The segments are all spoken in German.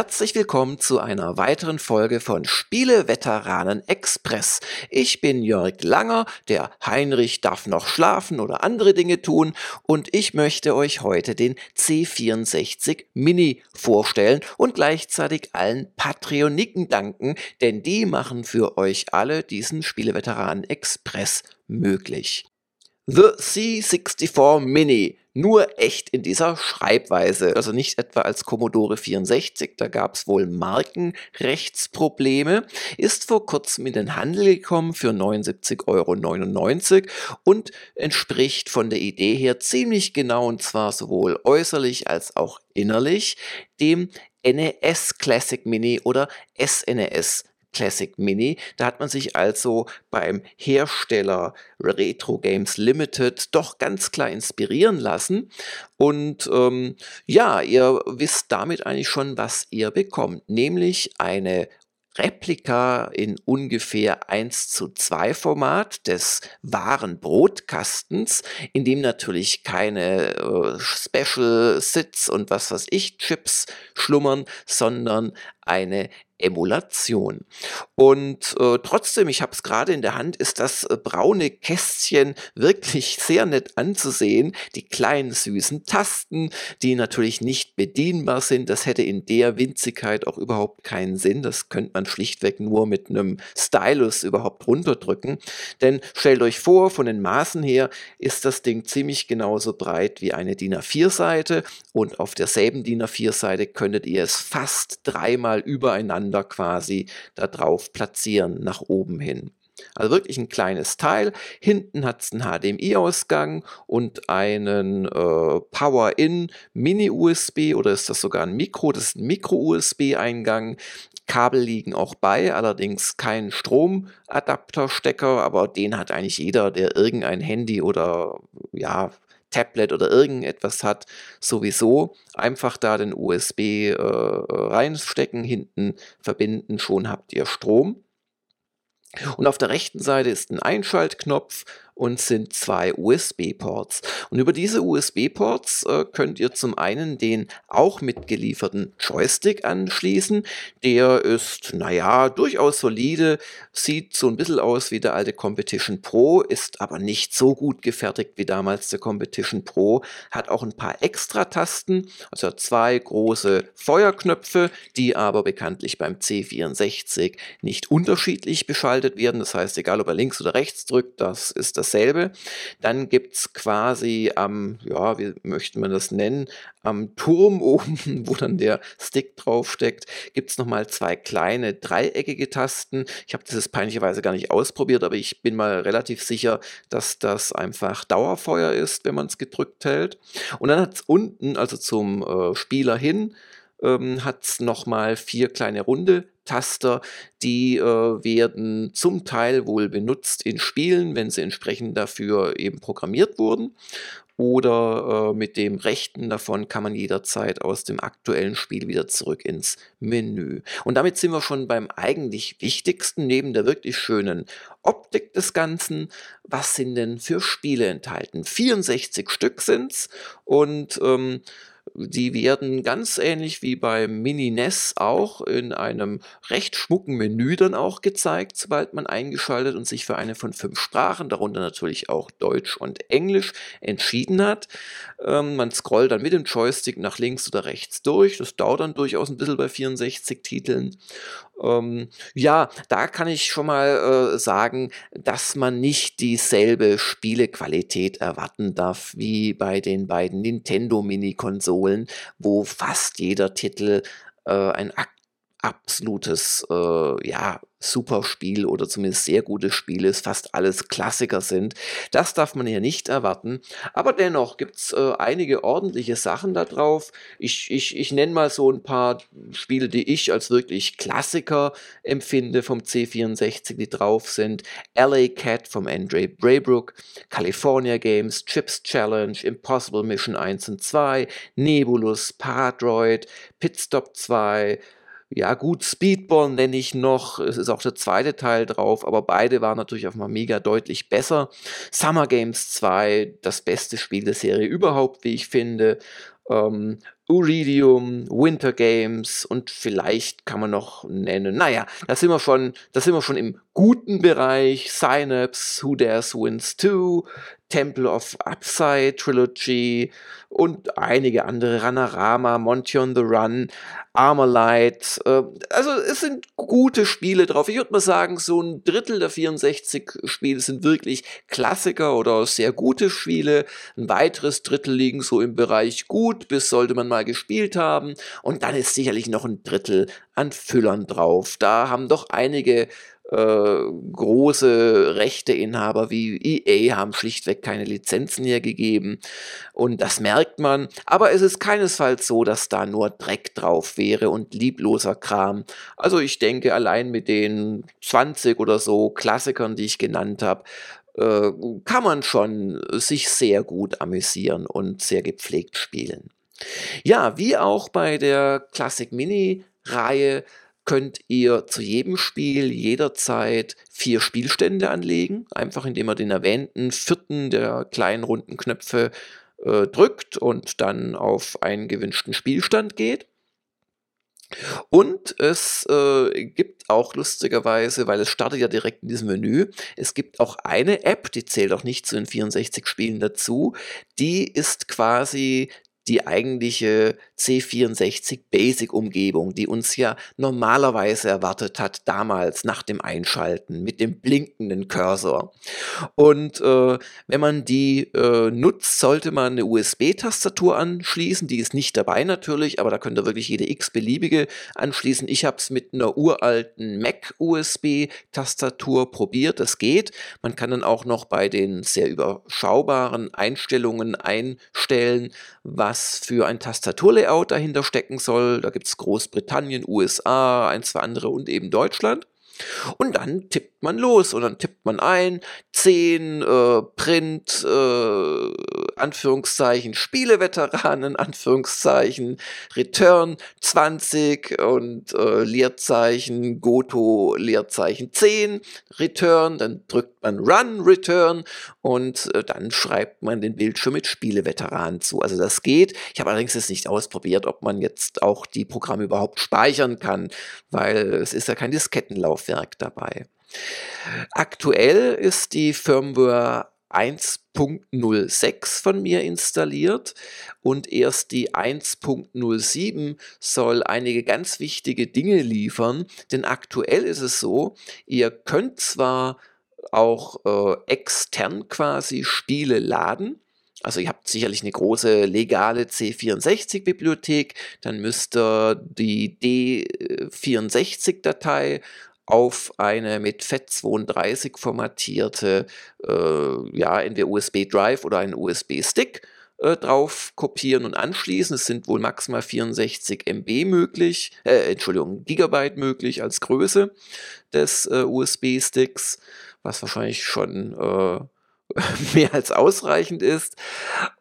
Herzlich willkommen zu einer weiteren Folge von Spiele Veteranen Express. Ich bin Jörg Langer, der Heinrich darf noch schlafen oder andere Dinge tun und ich möchte euch heute den C64 Mini vorstellen und gleichzeitig allen Patreoniken danken, denn die machen für euch alle diesen Spiele Veteranen Express möglich. The C64 Mini. Nur echt in dieser Schreibweise, also nicht etwa als Commodore 64, da gab es wohl Markenrechtsprobleme, ist vor kurzem in den Handel gekommen für 79,99 Euro und entspricht von der Idee her ziemlich genau und zwar sowohl äußerlich als auch innerlich dem NES Classic Mini oder SNES Classic Mini. Da hat man sich also beim Hersteller Retro Games Limited doch ganz klar inspirieren lassen. Und ähm, ja, ihr wisst damit eigentlich schon, was ihr bekommt, nämlich eine Replika in ungefähr 1 zu 2 Format des wahren Brotkastens, in dem natürlich keine äh, Special Sits und was weiß ich Chips schlummern, sondern eine Emulation. Und äh, trotzdem, ich habe es gerade in der Hand, ist das äh, braune Kästchen wirklich sehr nett anzusehen. Die kleinen süßen Tasten, die natürlich nicht bedienbar sind. Das hätte in der Winzigkeit auch überhaupt keinen Sinn. Das könnte man schlichtweg nur mit einem Stylus überhaupt runterdrücken. Denn stellt euch vor, von den Maßen her ist das Ding ziemlich genauso breit wie eine DIN A4-Seite und auf derselben DIN A4-Seite könntet ihr es fast dreimal übereinander hintereinander quasi da drauf platzieren, nach oben hin. Also wirklich ein kleines Teil. Hinten hat es einen HDMI-Ausgang und einen äh, Power-In Mini-USB oder ist das sogar ein Mikro? Das ist ein Micro-USB-Eingang. Kabel liegen auch bei, allerdings kein Stromadapterstecker, aber den hat eigentlich jeder, der irgendein Handy oder ja, Tablet oder irgendetwas hat, sowieso einfach da den USB äh, reinstecken, hinten verbinden, schon habt ihr Strom. Und auf der rechten Seite ist ein Einschaltknopf und sind zwei USB-Ports. Und über diese USB-Ports äh, könnt ihr zum einen den auch mitgelieferten Joystick anschließen. Der ist, naja, durchaus solide, sieht so ein bisschen aus wie der alte Competition Pro, ist aber nicht so gut gefertigt wie damals der Competition Pro, hat auch ein paar Extra-Tasten, also zwei große Feuerknöpfe, die aber bekanntlich beim C64 nicht unterschiedlich beschaltet werden. Das heißt, egal ob er links oder rechts drückt, das ist das dasselbe. Dann gibt es quasi am, ja, wie möchte man das nennen, am Turm oben, wo dann der Stick draufsteckt, gibt es nochmal zwei kleine dreieckige Tasten. Ich habe das peinlicherweise gar nicht ausprobiert, aber ich bin mal relativ sicher, dass das einfach Dauerfeuer ist, wenn man es gedrückt hält. Und dann hat es unten, also zum äh, Spieler hin, ähm, hat es nochmal vier kleine runde Taster, die äh, werden zum Teil wohl benutzt in Spielen, wenn sie entsprechend dafür eben programmiert wurden. Oder äh, mit dem rechten davon kann man jederzeit aus dem aktuellen Spiel wieder zurück ins Menü. Und damit sind wir schon beim eigentlich wichtigsten, neben der wirklich schönen Optik des Ganzen. Was sind denn für Spiele enthalten? 64 Stück sind es und ähm, die werden ganz ähnlich wie beim Mini NES auch in einem recht schmucken Menü dann auch gezeigt, sobald man eingeschaltet und sich für eine von fünf Sprachen, darunter natürlich auch Deutsch und Englisch, entschieden hat. Ähm, man scrollt dann mit dem Joystick nach links oder rechts durch. Das dauert dann durchaus ein bisschen bei 64 Titeln. Ähm, ja, da kann ich schon mal äh, sagen, dass man nicht dieselbe Spielequalität erwarten darf wie bei den beiden Nintendo Mini-Konsolen, wo fast jeder Titel äh, ein absolutes äh, ja, super Spiel oder zumindest sehr gutes Spiel ist, fast alles Klassiker sind. Das darf man hier nicht erwarten. Aber dennoch gibt es äh, einige ordentliche Sachen da drauf. Ich, ich, ich nenne mal so ein paar Spiele, die ich als wirklich Klassiker empfinde vom C64, die drauf sind. LA Cat vom Andre Braybrook, California Games, Chips Challenge, Impossible Mission 1 und 2, Nebulus, Paradroid, Pitstop 2, ja gut, Speedball nenne ich noch, es ist auch der zweite Teil drauf, aber beide waren natürlich auf mal mega deutlich besser. Summer Games 2, das beste Spiel der Serie überhaupt, wie ich finde. Ähm, Uridium, Winter Games und vielleicht kann man noch nennen, naja, da sind wir schon, da sind wir schon im guten Bereich, Synapse, Who Dares Wins 2, Temple of Upside Trilogy und einige andere, Ranarama, Monty on the Run, Armorlight. Äh, also es sind gute Spiele drauf. Ich würde mal sagen, so ein Drittel der 64 Spiele sind wirklich Klassiker oder sehr gute Spiele. Ein weiteres Drittel liegen so im Bereich gut, bis sollte man mal gespielt haben. Und dann ist sicherlich noch ein Drittel an Füllern drauf. Da haben doch einige äh, große Rechteinhaber wie EA haben schlichtweg keine Lizenzen hergegeben und das merkt man. Aber es ist keinesfalls so, dass da nur Dreck drauf wäre und liebloser Kram. Also ich denke, allein mit den 20 oder so Klassikern, die ich genannt habe, äh, kann man schon sich sehr gut amüsieren und sehr gepflegt spielen. Ja, wie auch bei der Classic Mini Reihe könnt ihr zu jedem Spiel jederzeit vier Spielstände anlegen, einfach indem ihr den erwähnten vierten der kleinen runden Knöpfe äh, drückt und dann auf einen gewünschten Spielstand geht. Und es äh, gibt auch lustigerweise, weil es startet ja direkt in diesem Menü, es gibt auch eine App, die zählt auch nicht zu den 64 Spielen dazu, die ist quasi die eigentliche C64 Basic Umgebung, die uns ja normalerweise erwartet hat damals nach dem Einschalten mit dem blinkenden Cursor. Und äh, wenn man die äh, nutzt, sollte man eine USB-Tastatur anschließen. Die ist nicht dabei natürlich, aber da könnt ihr wirklich jede x-beliebige anschließen. Ich habe es mit einer uralten Mac USB-Tastatur probiert. Das geht. Man kann dann auch noch bei den sehr überschaubaren Einstellungen einstellen, was für ein Tastaturlayout dahinter stecken soll. Da gibt es Großbritannien, USA, ein, zwei andere und eben Deutschland. Und dann tippt man los und dann tippt man ein 10 äh, Print, äh, Anführungszeichen, Spieleveteranen, Anführungszeichen, Return 20 und äh, Leerzeichen, Goto, Leerzeichen 10, Return, dann drückt man Run, Return und äh, dann schreibt man den Bildschirm mit Spieleveteranen zu. Also das geht. Ich habe allerdings jetzt nicht ausprobiert, ob man jetzt auch die Programme überhaupt speichern kann, weil es ist ja kein Diskettenlaufwerk dabei. Aktuell ist die Firmware 1.06 von mir installiert und erst die 1.07 soll einige ganz wichtige Dinge liefern, denn aktuell ist es so, ihr könnt zwar auch äh, extern quasi Spiele laden, also ihr habt sicherlich eine große legale C64-Bibliothek, dann müsst ihr die D64-Datei auf eine mit FAT32 formatierte, äh, ja, entweder USB Drive oder einen USB Stick äh, drauf kopieren und anschließen. Es sind wohl maximal 64 MB möglich, äh, Entschuldigung, Gigabyte möglich als Größe des äh, USB Sticks, was wahrscheinlich schon äh, mehr als ausreichend ist.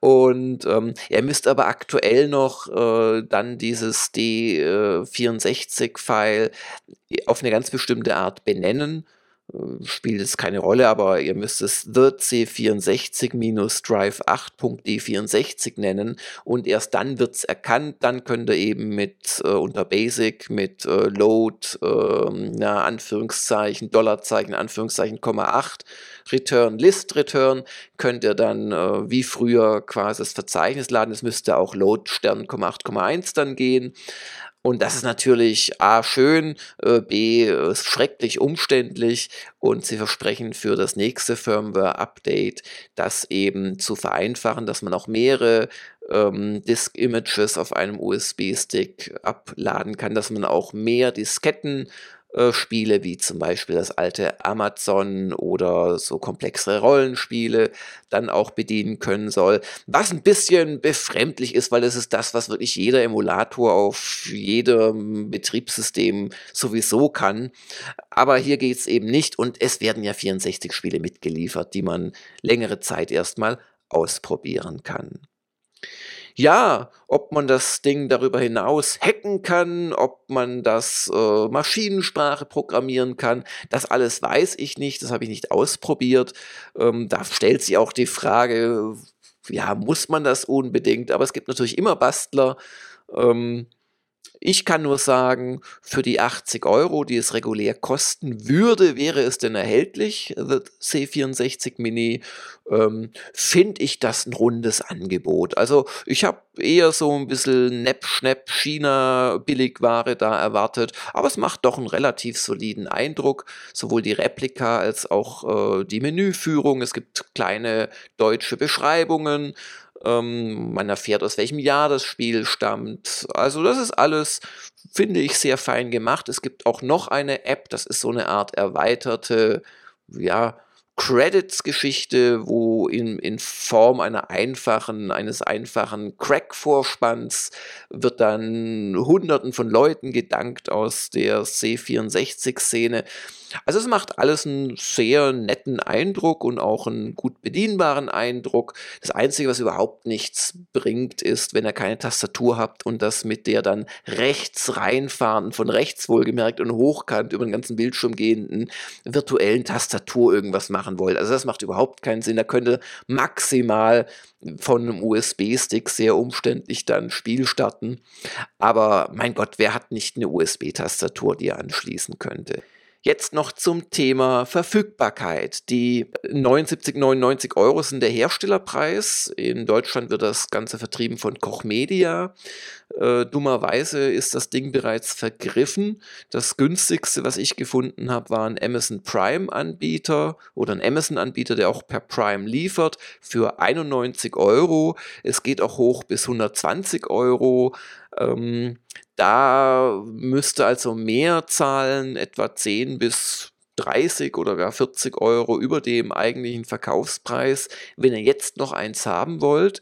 Und ähm, ihr müsst aber aktuell noch äh, dann dieses D64-File äh, auf eine ganz bestimmte Art benennen. Spielt es keine Rolle, aber ihr müsst es The C64-Drive8.d64 nennen. Und erst dann wird es erkannt, dann könnt ihr eben mit äh, unter Basic mit äh, Load, äh, na, Anführungszeichen, Dollarzeichen, Anführungszeichen, 8, Return, List Return, könnt ihr dann äh, wie früher quasi das Verzeichnis laden, es müsste auch Load Stern, 8,1 dann gehen. Und das ist natürlich A schön, äh, B äh, schrecklich umständlich. Und sie versprechen für das nächste Firmware-Update das eben zu vereinfachen, dass man auch mehrere ähm, Disk-Images auf einem USB-Stick abladen kann, dass man auch mehr Disketten äh, Spiele wie zum Beispiel das alte Amazon oder so komplexere Rollenspiele dann auch bedienen können soll. Was ein bisschen befremdlich ist, weil es ist das, was wirklich jeder Emulator auf jedem Betriebssystem sowieso kann. Aber hier geht es eben nicht und es werden ja 64 Spiele mitgeliefert, die man längere Zeit erstmal ausprobieren kann. Ja, ob man das Ding darüber hinaus hacken kann, ob man das äh, Maschinensprache programmieren kann, das alles weiß ich nicht, das habe ich nicht ausprobiert. Ähm, da stellt sich auch die Frage, ja, muss man das unbedingt? Aber es gibt natürlich immer Bastler, Ähm, ich kann nur sagen, für die 80 Euro, die es regulär kosten würde, wäre es denn erhältlich, The C64 Mini, ähm, finde ich das ein rundes Angebot. Also ich habe eher so ein bisschen Nepp, Schnepp, China Billigware da erwartet, aber es macht doch einen relativ soliden Eindruck, sowohl die Replika als auch äh, die Menüführung. Es gibt kleine deutsche Beschreibungen. Ähm, man erfährt, aus welchem Jahr das Spiel stammt. Also das ist alles, finde ich, sehr fein gemacht. Es gibt auch noch eine App, das ist so eine Art erweiterte, ja, Credits-Geschichte, wo in, in Form einer einfachen, eines einfachen Crack-Vorspanns wird dann Hunderten von Leuten gedankt aus der C64-Szene. Also es macht alles einen sehr netten Eindruck und auch einen gut bedienbaren Eindruck. Das Einzige, was überhaupt nichts bringt, ist, wenn ihr keine Tastatur habt und das mit der dann rechts reinfahren, von rechts wohlgemerkt und hochkant über den ganzen Bildschirm gehenden virtuellen Tastatur irgendwas machen wollt. Also das macht überhaupt keinen Sinn. Da könnte maximal von einem USB-Stick sehr umständlich dann Spiel starten. Aber mein Gott, wer hat nicht eine USB-Tastatur, die er anschließen könnte? Jetzt noch zum Thema Verfügbarkeit. Die 79,99 Euro sind der Herstellerpreis. In Deutschland wird das Ganze vertrieben von Koch Media. Äh, dummerweise ist das Ding bereits vergriffen. Das günstigste, was ich gefunden habe, war ein Amazon Prime-Anbieter oder ein Amazon-Anbieter, der auch per Prime liefert, für 91 Euro. Es geht auch hoch bis 120 Euro. Ähm, da müsste also mehr zahlen, etwa 10 bis 30 oder gar 40 Euro über dem eigentlichen Verkaufspreis, wenn ihr jetzt noch eins haben wollt.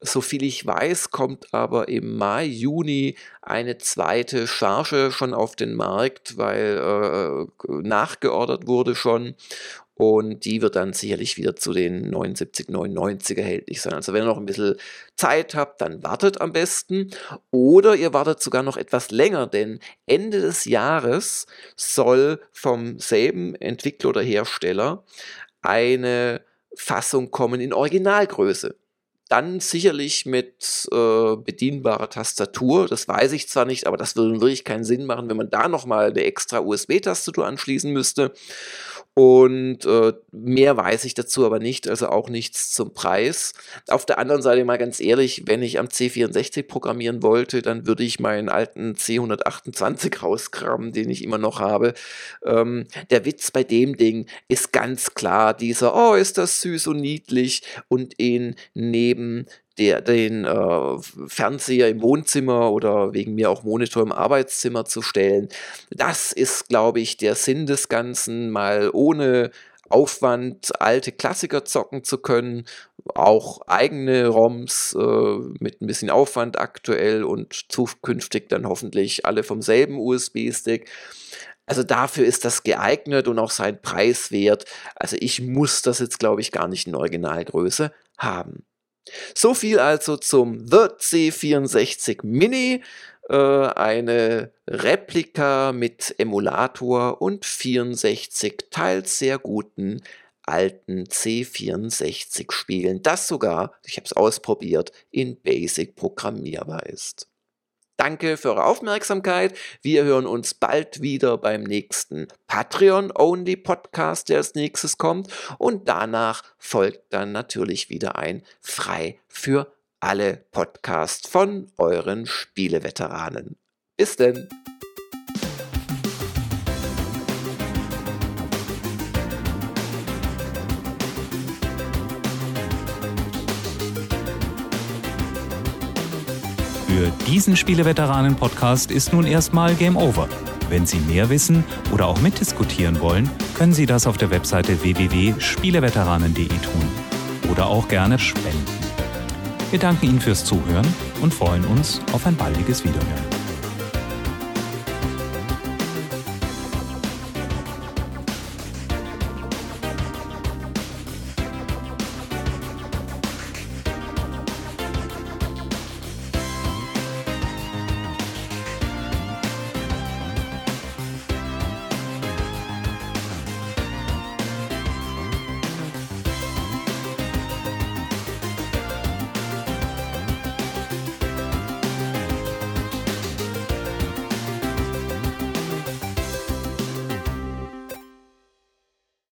Soviel ich weiß, kommt aber im Mai, Juni eine zweite Charge schon auf den Markt, weil äh, nachgeordert wurde schon. Und die wird dann sicherlich wieder zu den 79, 99 erhältlich sein. Also wenn ihr noch ein bisschen Zeit habt, dann wartet am besten. Oder ihr wartet sogar noch etwas länger, denn Ende des Jahres soll vom selben Entwickler oder Hersteller eine Fassung kommen in Originalgröße. Dann sicherlich mit äh, bedienbarer Tastatur. Das weiß ich zwar nicht, aber das würde wirklich keinen Sinn machen, wenn man da nochmal eine extra USB-Tastatur anschließen müsste. Und äh, mehr weiß ich dazu aber nicht, also auch nichts zum Preis. Auf der anderen Seite mal ganz ehrlich, wenn ich am C64 programmieren wollte, dann würde ich meinen alten C128 rauskramen, den ich immer noch habe. Ähm, der Witz bei dem Ding ist ganz klar dieser, oh, ist das süß und niedlich und ihn neben der, den äh, Fernseher im Wohnzimmer oder wegen mir auch Monitor im Arbeitszimmer zu stellen. Das ist, glaube ich, der Sinn des Ganzen, mal ohne Aufwand alte Klassiker zocken zu können, auch eigene ROMs äh, mit ein bisschen Aufwand aktuell und zukünftig dann hoffentlich alle vom selben USB-Stick. Also dafür ist das geeignet und auch sein Preis wert. Also ich muss das jetzt, glaube ich, gar nicht in Originalgröße haben. So viel also zum The C64 Mini, äh, eine Replika mit Emulator und 64 teils sehr guten alten C64 Spielen, das sogar, ich habe es ausprobiert, in Basic programmierbar ist. Danke für eure Aufmerksamkeit. Wir hören uns bald wieder beim nächsten Patreon-Only Podcast, der als nächstes kommt. Und danach folgt dann natürlich wieder ein frei für alle Podcast von euren Spieleveteranen. Bis denn! Für diesen Spieleveteranen-Podcast ist nun erstmal Game Over. Wenn Sie mehr wissen oder auch mitdiskutieren wollen, können Sie das auf der Webseite www.spieleveteranen.de tun oder auch gerne spenden. Wir danken Ihnen fürs Zuhören und freuen uns auf ein baldiges Wiederhören.